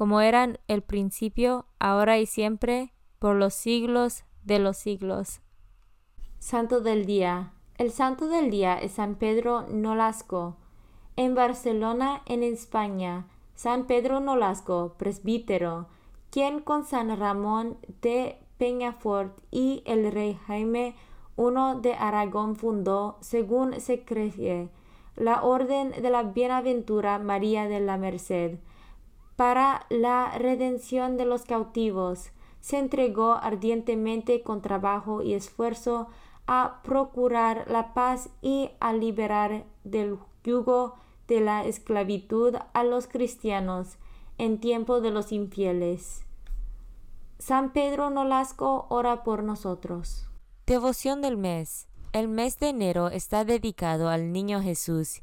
como eran el principio, ahora y siempre, por los siglos de los siglos. Santo del Día. El Santo del Día es San Pedro Nolasco. En Barcelona, en España, San Pedro Nolasco, presbítero, quien con San Ramón de Peñafort y el rey Jaime I de Aragón fundó, según se cree, la Orden de la Bienaventura María de la Merced para la redención de los cautivos. Se entregó ardientemente con trabajo y esfuerzo a procurar la paz y a liberar del yugo de la esclavitud a los cristianos en tiempo de los infieles. San Pedro Nolasco ora por nosotros. Devoción del mes. El mes de enero está dedicado al Niño Jesús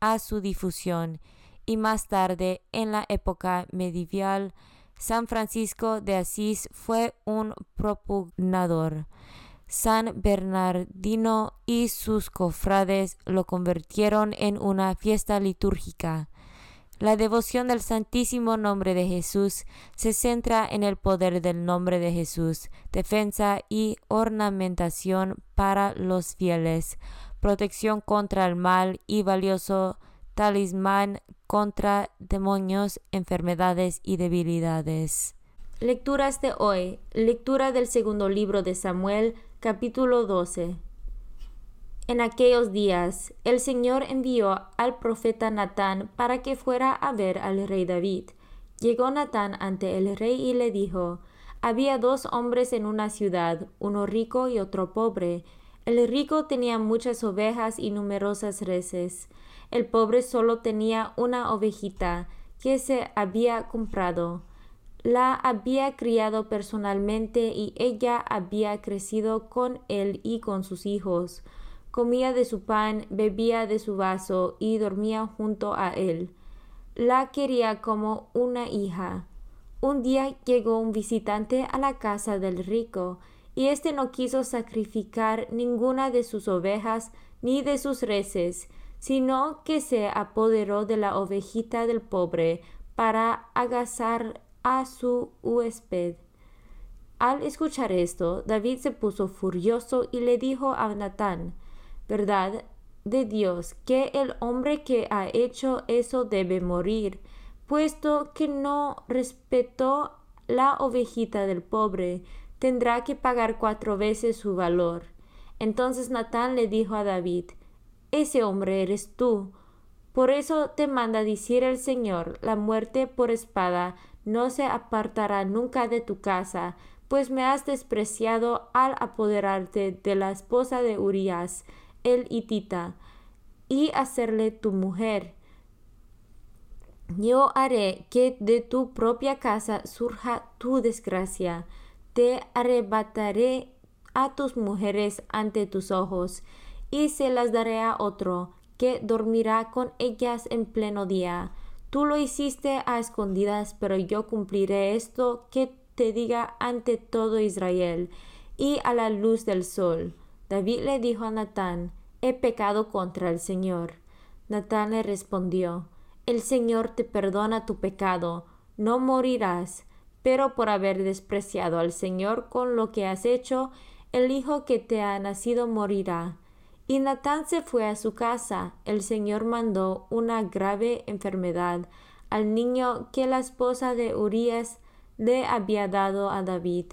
a su difusión y más tarde, en la época medieval, San Francisco de Asís fue un propugnador. San Bernardino y sus cofrades lo convirtieron en una fiesta litúrgica. La devoción del Santísimo Nombre de Jesús se centra en el poder del nombre de Jesús, defensa y ornamentación para los fieles, protección contra el mal y valioso talismán contra demonios, enfermedades y debilidades. Lecturas de hoy. Lectura del segundo libro de Samuel, capítulo 12. En aquellos días el Señor envió al profeta Natán para que fuera a ver al rey David. Llegó Natán ante el rey y le dijo, Había dos hombres en una ciudad, uno rico y otro pobre. El rico tenía muchas ovejas y numerosas reses. El pobre solo tenía una ovejita que se había comprado. La había criado personalmente y ella había crecido con él y con sus hijos. Comía de su pan, bebía de su vaso y dormía junto a él. La quería como una hija. Un día llegó un visitante a la casa del rico, y éste no quiso sacrificar ninguna de sus ovejas ni de sus reses, sino que se apoderó de la ovejita del pobre para agazar a su huésped. Al escuchar esto, David se puso furioso y le dijo a Natán, ¿verdad de Dios que el hombre que ha hecho eso debe morir? puesto que no respetó la ovejita del pobre, tendrá que pagar cuatro veces su valor. Entonces Natán le dijo a David, Ese hombre eres tú. Por eso te manda decir el Señor, la muerte por espada no se apartará nunca de tu casa, pues me has despreciado al apoderarte de la esposa de Urias, el hitita, y hacerle tu mujer yo haré que de tu propia casa surja tu desgracia. Te arrebataré a tus mujeres ante tus ojos, y se las daré a otro, que dormirá con ellas en pleno día. Tú lo hiciste a escondidas, pero yo cumpliré esto que te diga ante todo Israel, y a la luz del sol. David le dijo a Natán, He pecado contra el Señor. Natán le respondió, el Señor te perdona tu pecado, no morirás, pero por haber despreciado al Señor con lo que has hecho, el hijo que te ha nacido morirá. Y Natán se fue a su casa. El Señor mandó una grave enfermedad al niño que la esposa de Urías le había dado a David.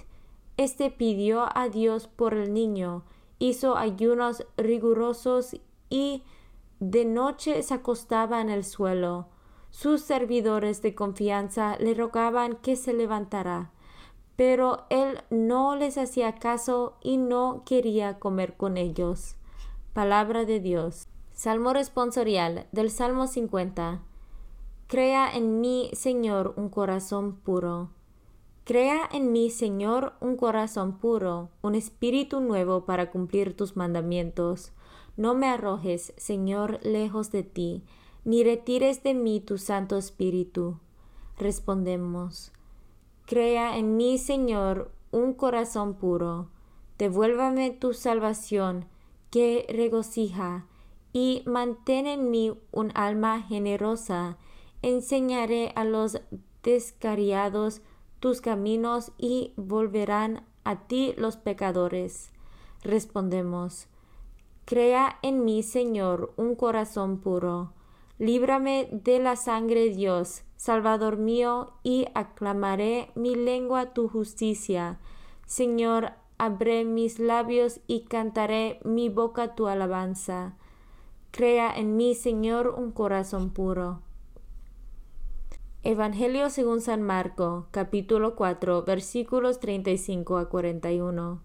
Este pidió a Dios por el niño, hizo ayunos rigurosos y de noche se acostaba en el suelo. Sus servidores de confianza le rogaban que se levantara, pero él no les hacía caso y no quería comer con ellos. Palabra de Dios. Salmo responsorial del Salmo 50. Crea en mí, Señor, un corazón puro. Crea en mí, Señor, un corazón puro, un espíritu nuevo para cumplir tus mandamientos. No me arrojes, Señor, lejos de ti, ni retires de mí tu Santo Espíritu. Respondemos, Crea en mí, Señor, un corazón puro. Devuélvame tu salvación, que regocija, y mantén en mí un alma generosa. Enseñaré a los descariados tus caminos y volverán a ti los pecadores. Respondemos, Crea en mí, Señor, un corazón puro. Líbrame de la sangre, Dios, Salvador mío, y aclamaré mi lengua tu justicia. Señor, abre mis labios y cantaré mi boca tu alabanza. Crea en mí, Señor, un corazón puro. Evangelio según San Marco, capítulo 4, versículos 35 a 41.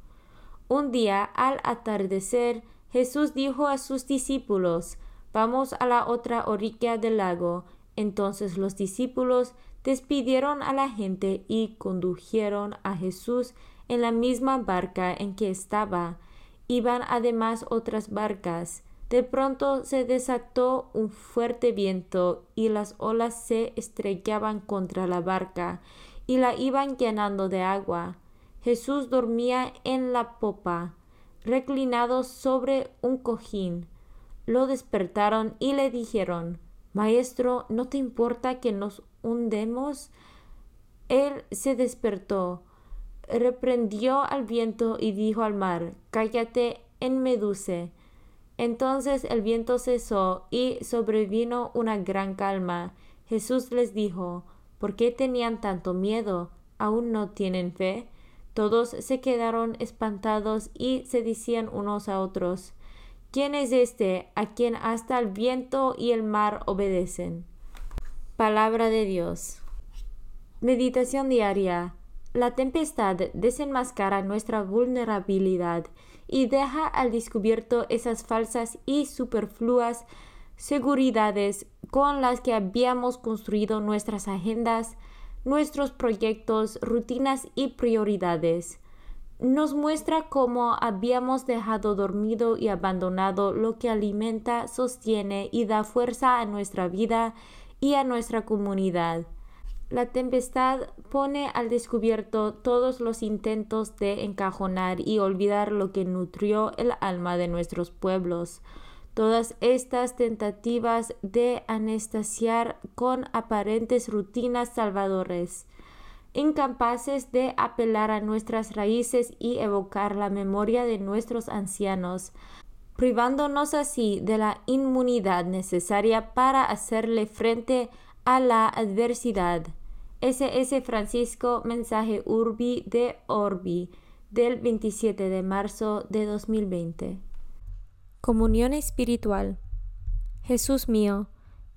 Un día, al atardecer, Jesús dijo a sus discípulos, Vamos a la otra orilla del lago. Entonces los discípulos despidieron a la gente y condujeron a Jesús en la misma barca en que estaba. Iban además otras barcas. De pronto se desató un fuerte viento y las olas se estrellaban contra la barca y la iban llenando de agua. Jesús dormía en la popa reclinado sobre un cojín. Lo despertaron y le dijeron, Maestro, ¿no te importa que nos hundemos? Él se despertó, reprendió al viento y dijo al mar, Cállate, enmeduce. Entonces el viento cesó y sobrevino una gran calma. Jesús les dijo, ¿por qué tenían tanto miedo? ¿Aún no tienen fe? Todos se quedaron espantados y se decían unos a otros, ¿quién es este a quien hasta el viento y el mar obedecen? Palabra de Dios. Meditación diaria. La tempestad desenmascara nuestra vulnerabilidad y deja al descubierto esas falsas y superfluas seguridades con las que habíamos construido nuestras agendas, nuestros proyectos, rutinas y prioridades. Nos muestra cómo habíamos dejado dormido y abandonado lo que alimenta, sostiene y da fuerza a nuestra vida y a nuestra comunidad. La tempestad pone al descubierto todos los intentos de encajonar y olvidar lo que nutrió el alma de nuestros pueblos. Todas estas tentativas de anestesiar con aparentes rutinas salvadores, incapaces de apelar a nuestras raíces y evocar la memoria de nuestros ancianos, privándonos así de la inmunidad necesaria para hacerle frente a la adversidad. SS Francisco Mensaje Urbi de Orbi del 27 de marzo de 2020. Comunión espiritual. Jesús mío,